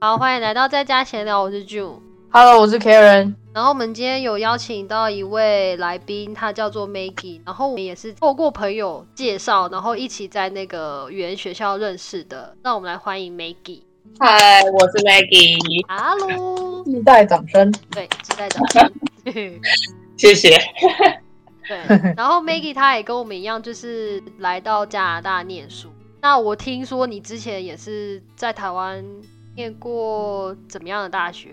好，欢迎来到在家闲聊，我是 June。Hello，我是 Karen。然后我们今天有邀请到一位来宾，他叫做 Maggie。然后我们也是透过朋友介绍，然后一起在那个语言学校认识的。那我们来欢迎 Maggie。嗨，我是 Maggie，Hello，自带掌声。对，期待掌声。谢谢。对，然后 Maggie 她也跟我们一样，就是来到加拿大念书。那我听说你之前也是在台湾念过怎么样的大学？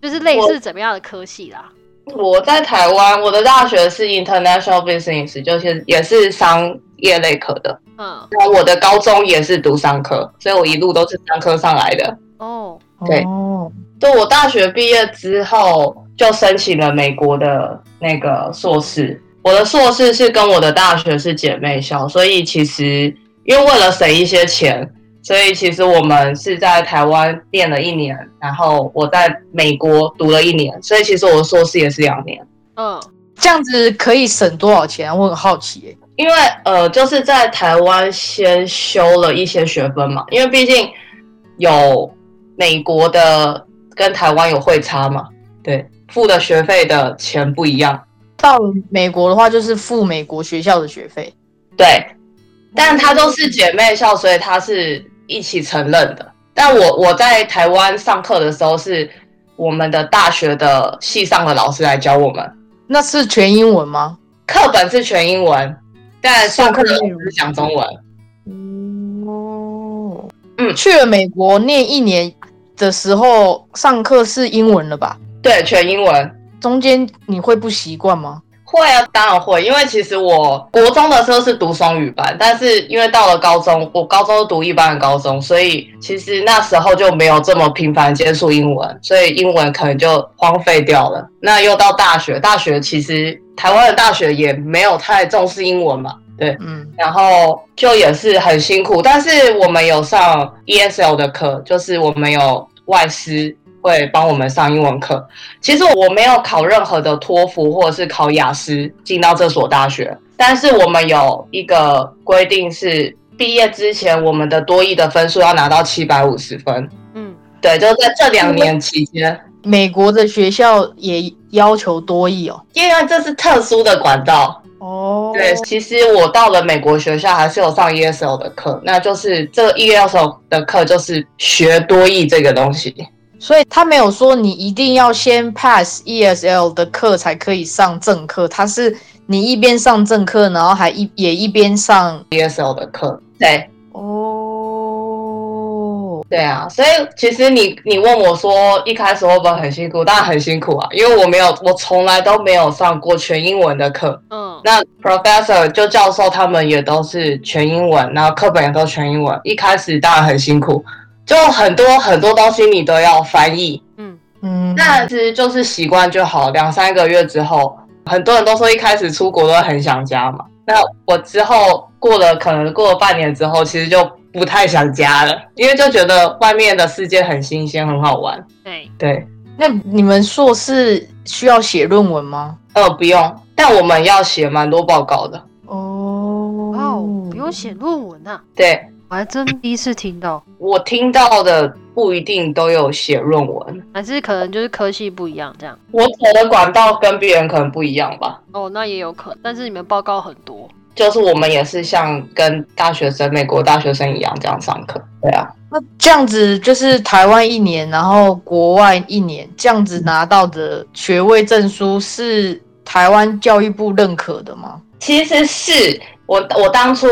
就是类似怎么样的科系啦？我在台湾，我的大学是 International Business，就是也是商业类科的。嗯，然后我的高中也是读商科，所以我一路都是商科上来的。哦，对哦，就我大学毕业之后，就申请了美国的那个硕士。我的硕士是跟我的大学是姐妹校，所以其实因为为了省一些钱，所以其实我们是在台湾念了一年，然后我在美国读了一年，所以其实我的硕士也是两年。嗯，这样子可以省多少钱啊？我很好奇耶。因为呃，就是在台湾先修了一些学分嘛，因为毕竟有美国的跟台湾有会差嘛，对，付的学费的钱不一样，到美国的话，就是付美国学校的学费。对，但它都是姐妹校，所以它是一起承认的。但我我在台湾上课的时候，是我们的大学的系上的老师来教我们，那是全英文吗？课本是全英文，但上课的内容是讲中文。哦，嗯去了美国念一年的时候，上课是英文了吧？对，全英文。中间你会不习惯吗？会啊，当然会，因为其实我国中的时候是读双语班，但是因为到了高中，我高中读一般的高中，所以其实那时候就没有这么频繁接触英文，所以英文可能就荒废掉了。那又到大学，大学其实台湾的大学也没有太重视英文嘛，对，嗯，然后就也是很辛苦，但是我们有上 ESL 的课，就是我们有外师会帮我们上英文课。其实我没有考任何的托福或者是考雅思进到这所大学，但是我们有一个规定是，毕业之前我们的多益的分数要拿到七百五十分。嗯，对，就是在这两年期间，美国的学校也要求多译哦。因为这是特殊的管道，哦，对，其实我到了美国学校还是有上 ESL 的课，那就是这个 ESL 的课就是学多义这个东西。所以他没有说你一定要先 pass ESL 的课才可以上正课，他是你一边上正课，然后还一也一边上 ESL 的课，对哦。对啊，所以其实你你问我说一开始会不会很辛苦？当然很辛苦啊，因为我没有，我从来都没有上过全英文的课。嗯，那 professor 就教授他们也都是全英文，然后课本也都全英文。一开始当然很辛苦，就很多很多东西你都要翻译。嗯，嗯，但是就是习惯就好，两三个月之后，很多人都说一开始出国都很想家嘛。那我之后过了可能过了半年之后，其实就不太想家了，因为就觉得外面的世界很新鲜，很好玩。对，对，那你们硕士需要写论文吗？呃，不用，但我们要写蛮多报告的。哦，哦，不用写论文啊，对我还真第一次听到，我听到的不一定都有写论文，还是可能就是科系不一样这样。我走的管道跟别人可能不一样吧。哦，那也有可能，但是你们报告很多。就是我们也是像跟大学生、美国大学生一样这样上课。对啊，那这样子就是台湾一年，然后国外一年，这样子拿到的学位证书是台湾教育部认可的吗？其实是我我当初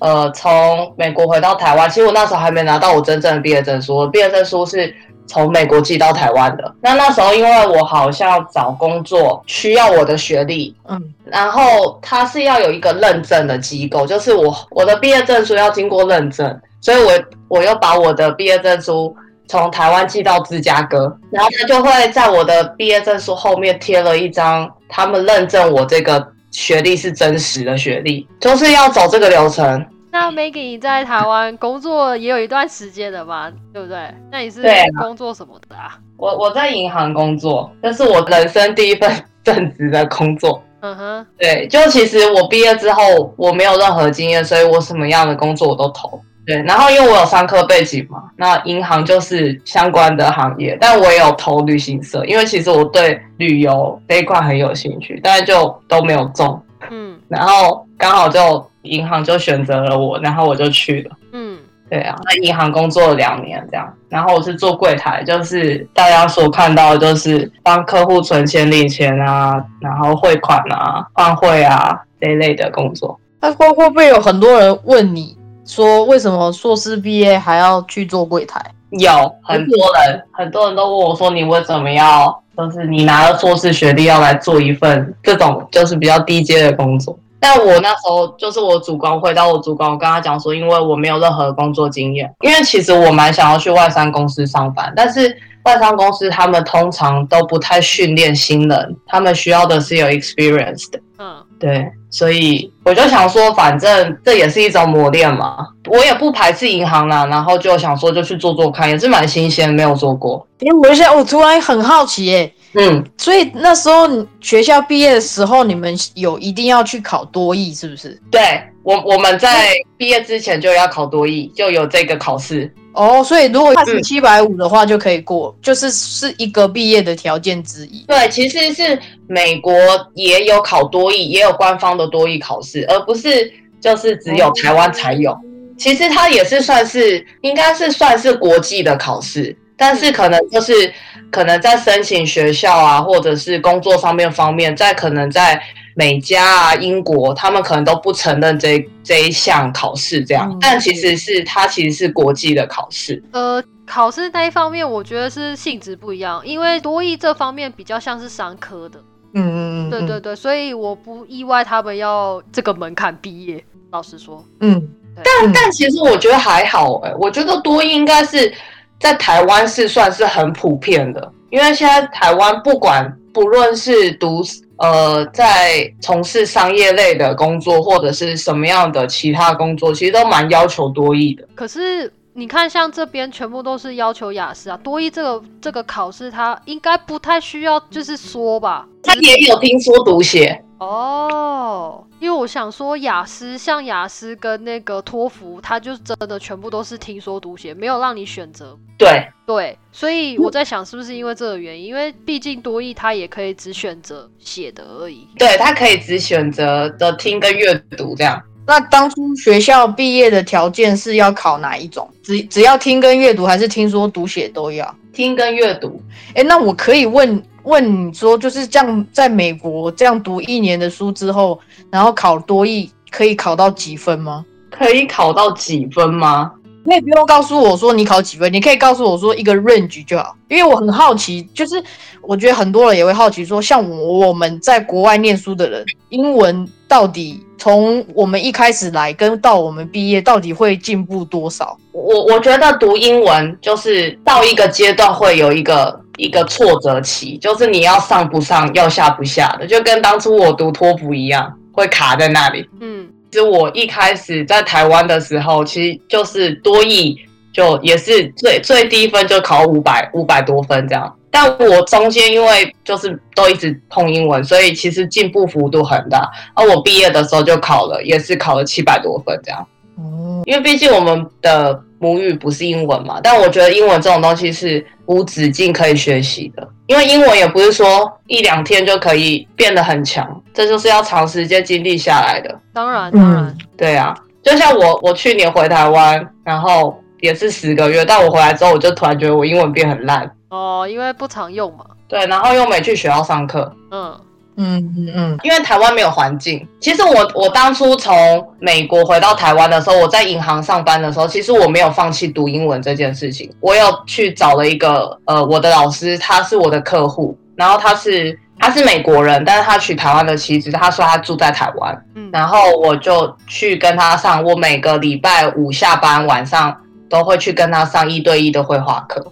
呃从美国回到台湾，其实我那时候还没拿到我真正的毕业证书，我毕业证书是从美国寄到台湾的。那那时候因为我好像找工作需要我的学历，嗯，然后他是要有一个认证的机构，就是我我的毕业证书要经过认证，所以我我又把我的毕业证书从台湾寄到芝加哥，然后他就会在我的毕业证书后面贴了一张他们认证我这个学历是真实的学历，就是要走这个流程。那 Maggie 你在台湾工作也有一段时间了吧，对不对？那你是工作什么的啊？我我在银行工作，这是我人生第一份正职的工作。嗯哼，对，就其实我毕业之后我没有任何经验，所以我什么样的工作我都投。对，然后因为我有商科背景嘛，那银行就是相关的行业，但我也有投旅行社，因为其实我对旅游这一块很有兴趣，但是就都没有中，嗯然后刚好就银行就选择了我，然后我就去了。嗯对啊，那银行工作了两年这样，然后我是做柜台，就是大家所看到的就是帮客户存钱、领钱啊，然后汇款啊、换汇啊这一类的工作。那会会不会有很多人问你说，为什么硕士毕业还要去做柜台？有很多人，很多人都问我说，你为什么要，就是你拿了硕士学历要来做一份这种就是比较低阶的工作？但我那时候就是我主管回到我主管，我跟他讲说，因为我没有任何工作经验，因为其实我蛮想要去外商公司上班，但是外商公司他们通常都不太训练新人，他们需要的是有 experience 的。嗯对，所以我就想说，反正这也是一种磨练嘛，我也不排斥银行啦，然后就想说就去做做看，也是蛮新鲜，没有做过。因为我现在我突然很好奇耶，嗯，所以那时候学校毕业的时候，你们有一定要去考多艺，是不是？对我我们在毕业之前就要考多艺，就有这个考试。哦，所以如果是七百五的话就可以过，就是是一个毕业的条件之一。对，其实是美国也有考多艺，也有官方的多艺考试，而不是就是只有台湾才有。其实它也是算是，应该是算是国际的考试，但是可能就是可能在申请学校啊，或者是工作方面方面，在可能在美加啊、英国，他们可能都不承认这这一项考试这样，嗯但其实是它其实是国际的考试。呃，考试那一方面，我觉得是性质不一样，因为多益这方面比较像是商科的，嗯嗯嗯，对对对，所以我不意外他们要这个门槛毕业。老实说，嗯，对。嗯但其实我觉得还好哎、我觉得多益应该是在台湾是算是很普遍的，因为现在台湾不管不论是读呃在从事商业类的工作，或者是什么样的其他工作，其实都蛮要求多益的。可是你看，像这边全部都是要求雅思啊，多益这个这个考试，它应该不太需要，就是说吧。它也有听说读写，哦，因为我想说雅思，像雅思跟那个托福，它就真的全部都是听说读写，没有让你选择。对对，所以我在想是不是因为这个原因，因为毕竟多益它也可以只选择写的而已。对，它可以只选择的听跟阅读这样。那当初学校毕业的条件是要考哪一种？只只要听跟阅读，还是听说读写都要？听跟阅读，哎，那我可以问问你说，就是这样，在美国这样读一年的书之后，然后考多译，可以考到几分吗？可以考到几分吗？你也不用告诉我说你考几分，你可以告诉我说一个 range 就好，因为我很好奇，就是我觉得很多人也会好奇说，像我我们在国外念书的人，英文到底从我们一开始来跟到我们毕业，到底会进步多少？我我觉得读英文就是到一个阶段会有一个一个挫折期，就是你要上不上，要下不下的，就跟当初我读托福一样，会卡在那里。嗯，其实我一开始在台湾的时候，其实就是多译就也是最最低分就考五百五百多分这样。但我中间因为就是都一直碰英文，所以其实进步幅度很大。而我毕业的时候就考了，也是考了七百多分这样。哦，因为毕竟我们的母语不是英文嘛，但我觉得英文这种东西是无止境可以学习的。因为英文也不是说一两天就可以变得很强，这就是要长时间经历下来的。当然嗯当然，对啊，就像我，我去年回台湾，然后也是十个月，但我回来之后，我就突然觉得我英文变很烂。哦，因为不常用嘛。对，然后又没去学校上课，嗯。嗯嗯嗯，因为台湾没有环境。其实我我当初从美国回到台湾的时候，我在银行上班的时候，其实我没有放弃读英文这件事情。我有去找了一个呃我的老师，他是我的客户，然后他是他是美国人，但是他娶台湾的妻子，他说他住在台湾，嗯，然后我就去跟他上，我每个礼拜五下班晚上都会去跟他上一对一的绘画课，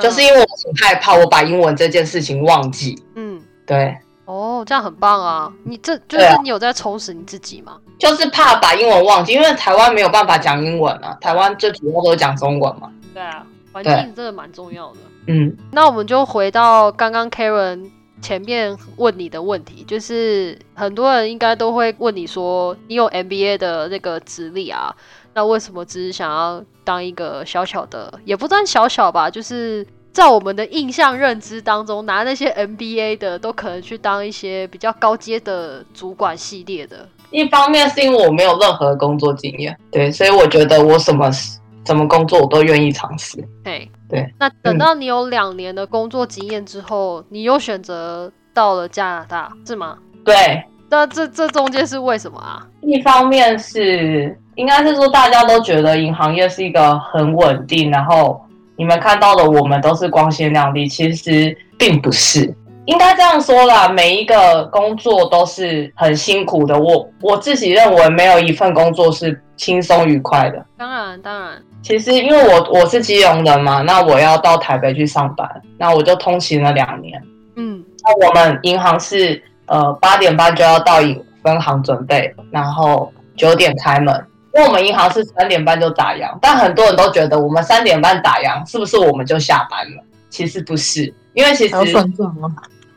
就是因为我很害怕我把英文这件事情忘记。嗯。对，哦，这样很棒啊！你这就是你有在充实你自己吗？就是怕把英文忘记，因为台湾没有办法讲英文啊，台湾最主要都是讲中文嘛。对啊，环境真的蛮重要的。嗯，那我们就回到刚刚 Karen 前面问你的问题，就是很多人应该都会问你说，你有 MBA 的那个资历啊，那为什么只是想要当一个小小的，也不算小小吧，就是在我们的印象认知当中，拿那些 MBA 的都可能去当一些比较高阶的主管系列的。一方面是因为我没有任何的工作经验，对，所以我觉得我什么什么工作我都愿意尝试。对，对。那等到你有两年的工作经验之后，你又选择到了加拿大，是吗？对。那这这中间是为什么啊？一方面是应该是说大家都觉得银行业是一个很稳定，然后你们看到的我们都是光鲜亮丽，其实并不是。应该这样说啦，每一个工作都是很辛苦的。我我自己认为没有一份工作是轻松愉快的。当然，当然。其实因为我我是基隆人嘛，那我要到台北去上班，那我就通勤了两年。嗯，那我们银行是呃八点半就要到分行准备，然后九点开门。因为我们银行是三点半就打烊，但很多人都觉得我们三点半打烊是不是我们就下班了？其实不是，因为其实要算账吗？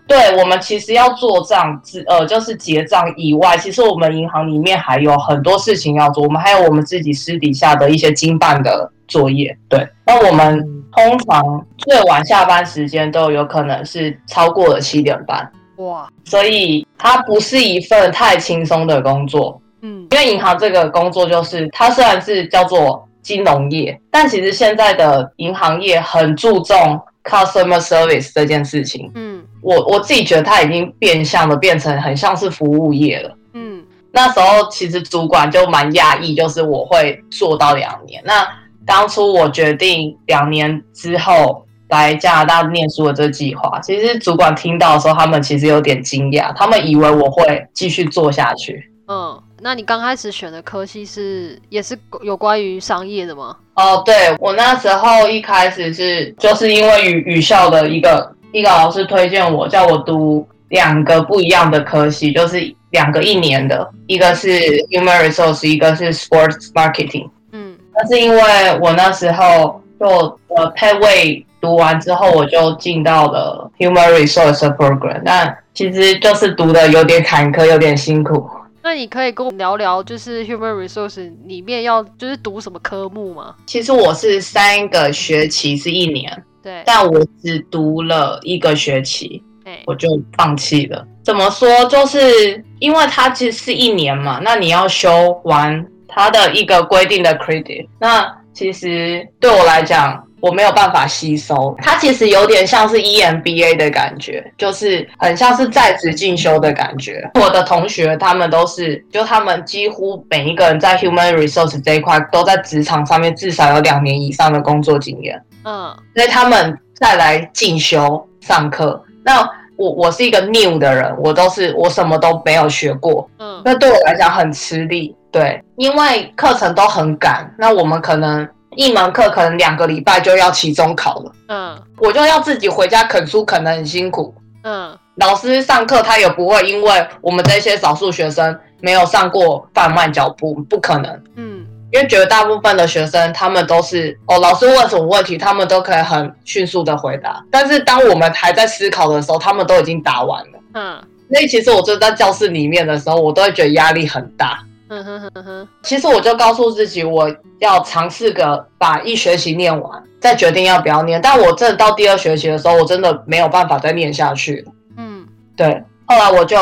对我们其实要做账，之呃，就是结账以外，其实我们银行里面还有很多事情要做。我们还有我们自己私底下的一些经办的作业。对，那我们通常最晚下班时间都有可能是超过了七点半。哇，所以它不是一份太轻松的工作。嗯，因为银行这个工作就是它虽然是叫做金融业，但其实现在的银行业很注重 customer service 这件事情。嗯。我我自己觉得它已经变相的变成很像是服务业了。嗯，那时候其实主管就蛮讶异，就是我会做到两年。那当初我决定两年之后来加拿大念书的这个计划，其实主管听到的时候，他们其实有点惊讶，他们以为我会继续做下去。嗯，那你刚开始选的科系是也是有关于商业的吗？哦，对我那时候一开始是就是因为语语校的一个。一个老师推荐我，叫我读两个不一样的科系，就是两个一年的，一个是 human resource，一个是 sports marketing。嗯，那是因为我那时候就呃 payway 读完之后，我就进到了 human resource program，那其实就是读的有点坎坷，有点辛苦。那你可以跟我聊聊，就是 human resource 里面要就是读什么科目吗？其实我是三个学期是一年。对但我只读了一个学期，我就放弃了。怎么说？就是因为它其实是一年嘛，那你要修完它的一个规定的 credit，那其实对我来讲，我没有办法吸收。它其实有点像是 EMBA 的感觉，就是很像是在职进修的感觉。我的同学他们都是，就他们几乎每一个人在 human resource 这一块都在职场上面至少有两年以上的工作经验。嗯，所以他们再来进修上课。那我我是一个 new 的人，我都是我什么都没有学过。嗯，那对我来讲很吃力。对，因为课程都很赶，那我们可能一门课可能两个礼拜就要期中考了。嗯，我就要自己回家啃书，啃得很辛苦。嗯，老师上课他也不会因为我们这些少数学生没有上过放慢脚步，不可能。嗯。因为绝大部分的学生，他们都是哦，老师问什么问题，他们都可以很迅速的回答。但是当我们还在思考的时候，他们都已经答完了。嗯，所以其实我就在教室里面的时候，我都会觉得压力很大。嗯哼哼哼。其实我就告诉自己，我要尝试个把一学期念完，再决定要不要念。但我真的到第二学期的时候，我真的没有办法再念下去了。嗯，对。后来我就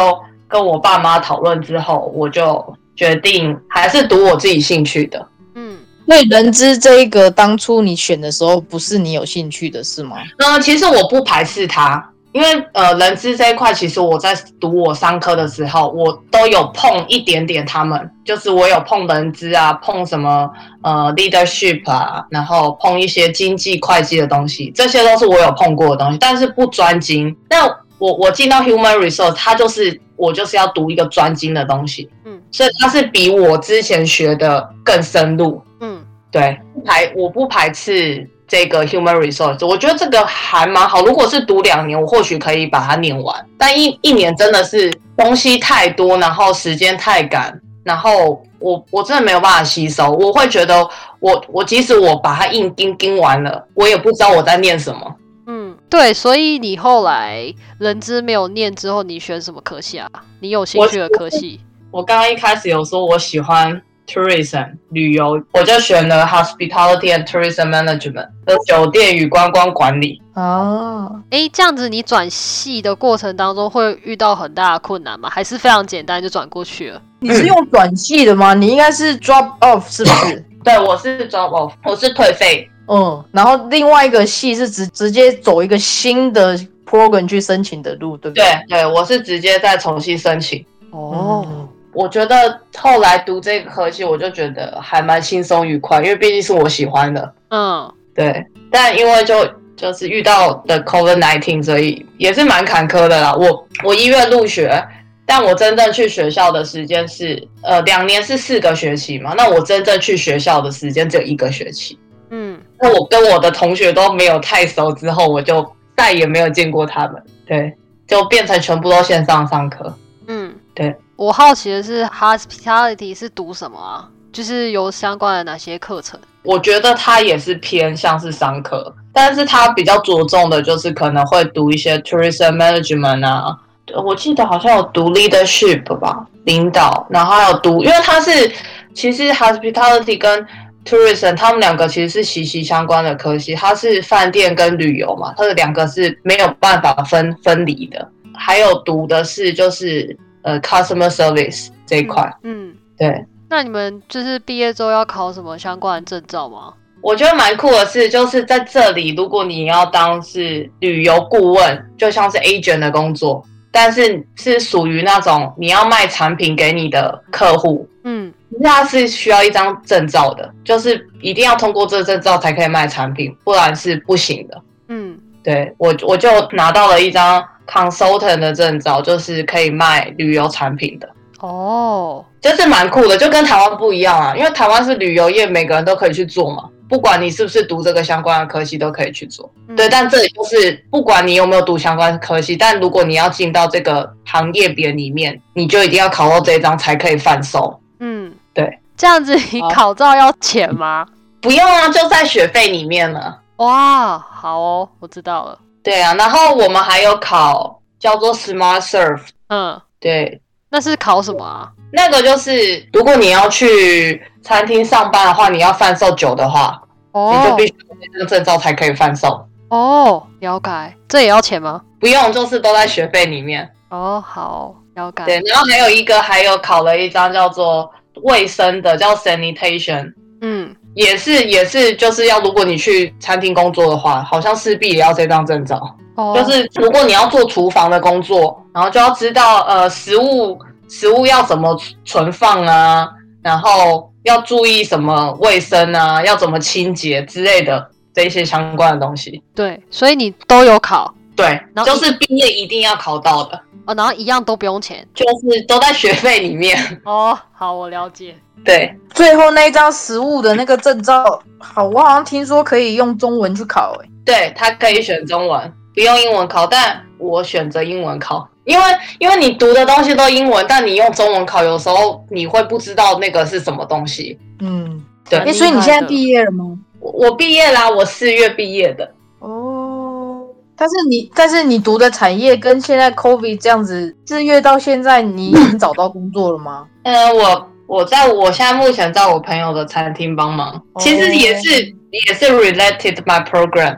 跟我爸妈讨论之后，我就。决定还是读我自己兴趣的，嗯，那人资这一个当初你选的时候不是你有兴趣的是吗？嗯，其实我不排斥它，因为呃，人资这一块其实我在读我商科的时候，我都有碰一点点，他们就是我有碰人资啊，碰什么呃 leadership 啊，然后碰一些经济会计的东西，这些都是我有碰过的东西，但是不专精。那我我进到 human resource，它就是我就是要读一个专精的东西。嗯所以它是比我之前学的更深入，嗯，对，排我不排斥这个 human resource，我觉得这个还蛮好。如果是读两年，我或许可以把它念完，但一一年真的是东西太多，然后时间太赶，然后我我真的没有办法吸收。我会觉得，我我即使我把它硬盯盯完了，我也不知道我在念什么。嗯，对，所以你后来人资没有念之后，你选什么科系啊？你有兴趣的科系？我刚刚一开始有说我喜欢 tourism 旅游，我就选了 hospitality and tourism management 的酒店与观光管理。哦，诶，这样子你转系的过程当中会遇到很大的困难吗？还是非常简单就转过去了？你是用转系的吗？你应该是 drop off 是不是？对，我是 drop off，我是退费。嗯，然后另外一个系是直直接走一个新的 program 去申请的路，对不对？对对，我是直接再重新申请。哦，我觉得后来读这个科系，我就觉得还蛮轻松愉快，因为毕竟是我喜欢的。嗯，对，但因为就就是遇到的 COVID nineteen，所以也是蛮坎坷的啦。我我一月入学，但我真正去学校的时间是呃两年是四个学期嘛，那我真正去学校的时间只有一个学期。嗯，那我跟我的同学都没有太熟，之后我就再也没有见过他们。对，就变成全部都线上上课。嗯，对。我好奇的是，hospitality 是读什么啊？就是有相关的哪些课程？我觉得它也是偏向是商科，但是它比较着重的就是可能会读一些 tourism management 啊，我记得好像有读 leadership 吧，领导，然后还有读，因为它是其实 hospitality 跟 tourism 他们两个其实是息息相关的科系，它是饭店跟旅游嘛，它的两个是没有办法分分离的。还有读的是就是呃 customer service 这一块，嗯，对。那你们就是毕业之后要考什么相关的证照吗？我觉得蛮酷的是，就是在这里，如果你要当是旅游顾问，就像是 agent 的工作，但是是属于那种你要卖产品给你的客户，嗯，那是需要一张证照的，就是一定要通过这个证照才可以卖产品，不然是不行的。嗯，对我我就拿到了一张 consultant 的证照，就是可以卖旅游产品的。哦，就是蛮酷的，就跟台湾不一样啊，因为台湾是旅游业，每个人都可以去做嘛，不管你是不是读这个相关的科系，都可以去做。嗯对，但这里就是不管你有没有读相关的科系，但如果你要进到这个行业别里面，你就一定要考到这一张才可以贩售。嗯，对，这样子你考照要钱吗？不用啊，就在学费里面了。哇，好哦，我知道了。对啊，然后我们还有考叫做 Smart Serve，嗯，对，那是考什么啊？那个就是如果你要去餐厅上班的话，你要贩售酒的话，你就哦必须有这张证照才可以贩售。哦，了解，这也要钱吗？不用，就是都在学费里面。哦，好，了解。对，然后还有一个，还有考了一张叫做卫生的，叫 sanitation，嗯，也是也是就是要，如果你去餐厅工作的话，好像势必也要这张证照。哦，就是如果你要做厨房的工作，然后就要知道呃食物食物要怎么存放啊，然后要注意什么卫生啊，要怎么清洁之类的这一些相关的东西。对，所以你都有考对，然后就是毕业一定要考到的，哦，然后一样都不用钱。就是都在学费里面。哦，好，我了解。对，最后那一张实物的那个证照，好，我好像听说可以用中文去考、欸，对，他可以选中文，不用英文考，但我选择英文考，因为因为你读的东西都英文，但你用中文考，有时候你会不知道那个是什么东西。嗯，对哎、所以你现在毕业了吗？我我毕业啦，我四月毕业的。哦，但是你但是你读的产业跟现在 COVID 这样子，四月到现在你已经找到工作了吗？嗯，我我在我现在目前在我朋友的餐厅帮忙，哦其实也是也是 related my program，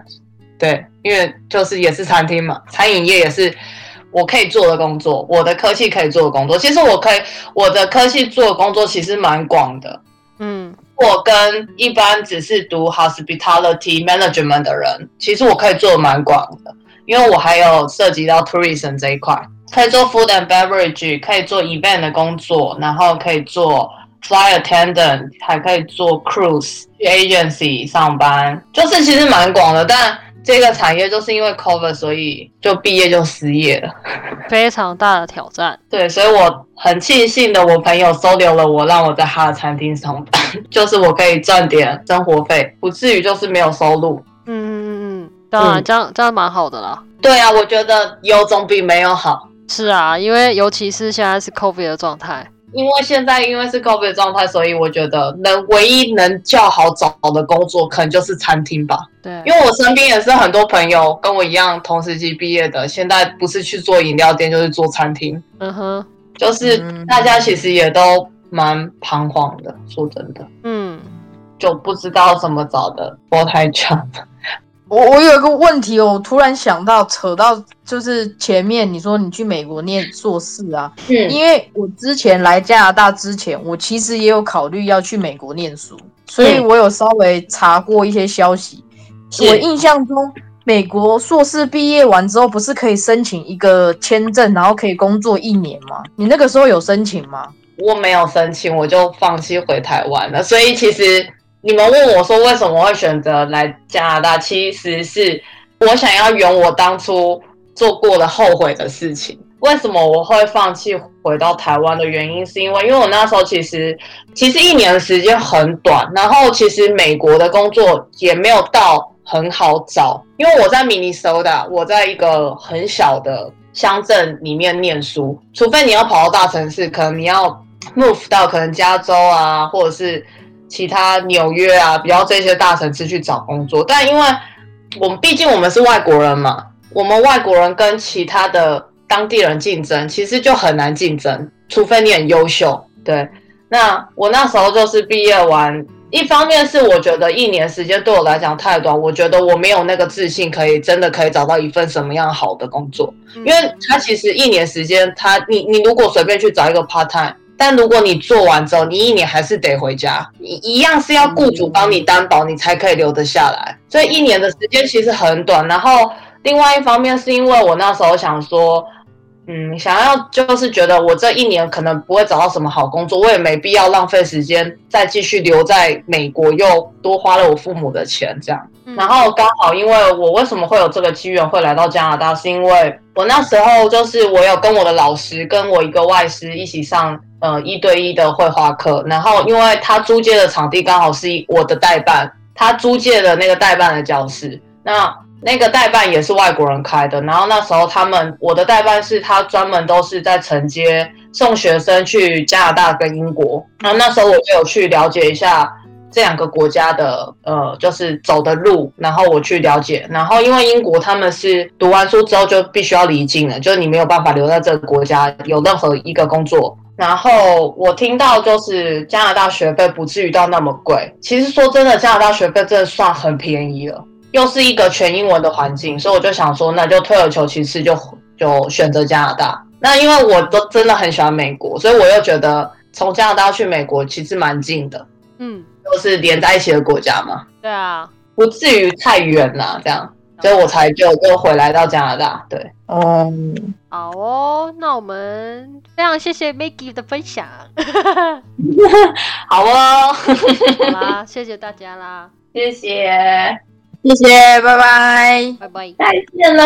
对，因为就是也是餐厅嘛，餐饮业也是我可以做的工作，我的科系可以做的工作。其实我可以我的科系做的工作其实蛮广的，嗯，我跟一般只是读 hospitality management 的人，其实我可以做的蛮广的，因为我还有涉及到 tourism 这一块，可以做 food and beverage，可以做 event 的工作，然后可以做 fly attendant，还可以做 cruise 去 agency 上班，就是其实蛮广的，但。这个产业就是因为 cover，所以就毕业就失业了。非常大的挑战。对，所以我很庆幸的，我朋友收留了我，让我在他的餐厅上班，就是我可以赚点生活费，不至于就是没有收入。嗯嗯嗯嗯，当然，嗯这样这样蛮好的啦。对啊，我觉得有总比没有好。是啊，因为尤其是现在是 COVID 的状态，因为现在因为是 COVID 状态，所以我觉得能唯一能较好找的工作，可能就是餐厅吧。对，因为我身边也是很多朋友跟我一样同时期毕业的，现在不是去做饮料店，就是做餐厅，嗯哼，就是嗯大家其实也都蛮彷徨的。说真的，嗯，就不知道怎么找的波台长。我我有一个问题哦，我突然想到，扯到就是前面你说你去美国念硕士啊，嗯因为我之前来加拿大之前，我其实也有考虑要去美国念书，所以嗯我有稍微查过一些消息。是我印象中，美国硕士毕业完之后，不是可以申请一个签证，然后可以工作一年吗？你那个时候有申请吗？我没有申请，我就放弃回台湾了。所以其实你们问我说为什么会选择来加拿大，其实是我想要圆我当初做过的后悔的事情。为什么我会放弃回到台湾的原因，是因为因为我那时候其实其实一年的时间很短，然后其实美国的工作也没有到很好找，因为我在明尼苏达，我在一个很小的乡镇里面念书，除非你要跑到大城市，可能你要 move 到可能加州啊，或者是其他纽约啊，比较这些大城市去找工作。但因为我们毕竟我们是外国人嘛，我们外国人跟其他的当地人竞争，其实就很难竞争，除非你很优秀。对，那我那时候就是毕业完。一方面是我觉得一年时间对我来讲太短，我觉得我没有那个自信可以真的可以找到一份什么样好的工作。因因为他其实一年时间，他你你如果随便去找一个 part time，但如果你做完之后，你一年还是得回家，一一样是要雇主帮你担保，你才可以留得下来。所以一年的时间其实很短。然后另外一方面是因为我那时候想说，嗯，想要就是觉得我这一年可能不会找到什么好工作，我也没必要浪费时间再继续留在美国，又多花了我父母的钱这样。嗯然后刚好，因为我为什么会有这个机缘会来到加拿大，是因为我那时候就是我有跟我的老师，跟我一个外师一起上呃一对一的绘画课，然后因为他租借的场地刚好是我的代办，他租借的那个代办的教室，那那个代办也是外国人开的，然后那时候他们我的代办是他专门都是在承接送学生去加拿大跟英国，那那时候我就有去了解一下。这两个国家的呃，就是走的路，然后我去了解。然后因为英国他们是读完书之后就必须要离境了，就是你没有办法留在这个国家有任何一个工作。然后我听到就是加拿大学费不至于到那么贵。其实说真的，加拿大学费真的算很便宜了，又是一个全英文的环境，所以我就想说，那就退而求其次就，就选择加拿大。那因为我都真的很喜欢美国，所以我又觉得从加拿大去美国其实蛮近的。嗯，都是连在一起的国家嘛，对啊，不至于太远啦，这样，所以我才就就回来到加拿大。对，嗯，好哦，那我们非常谢谢 Maggie 的分享，好哦，好啦，谢谢大家啦，谢谢，谢谢，拜拜。拜拜。再见喽。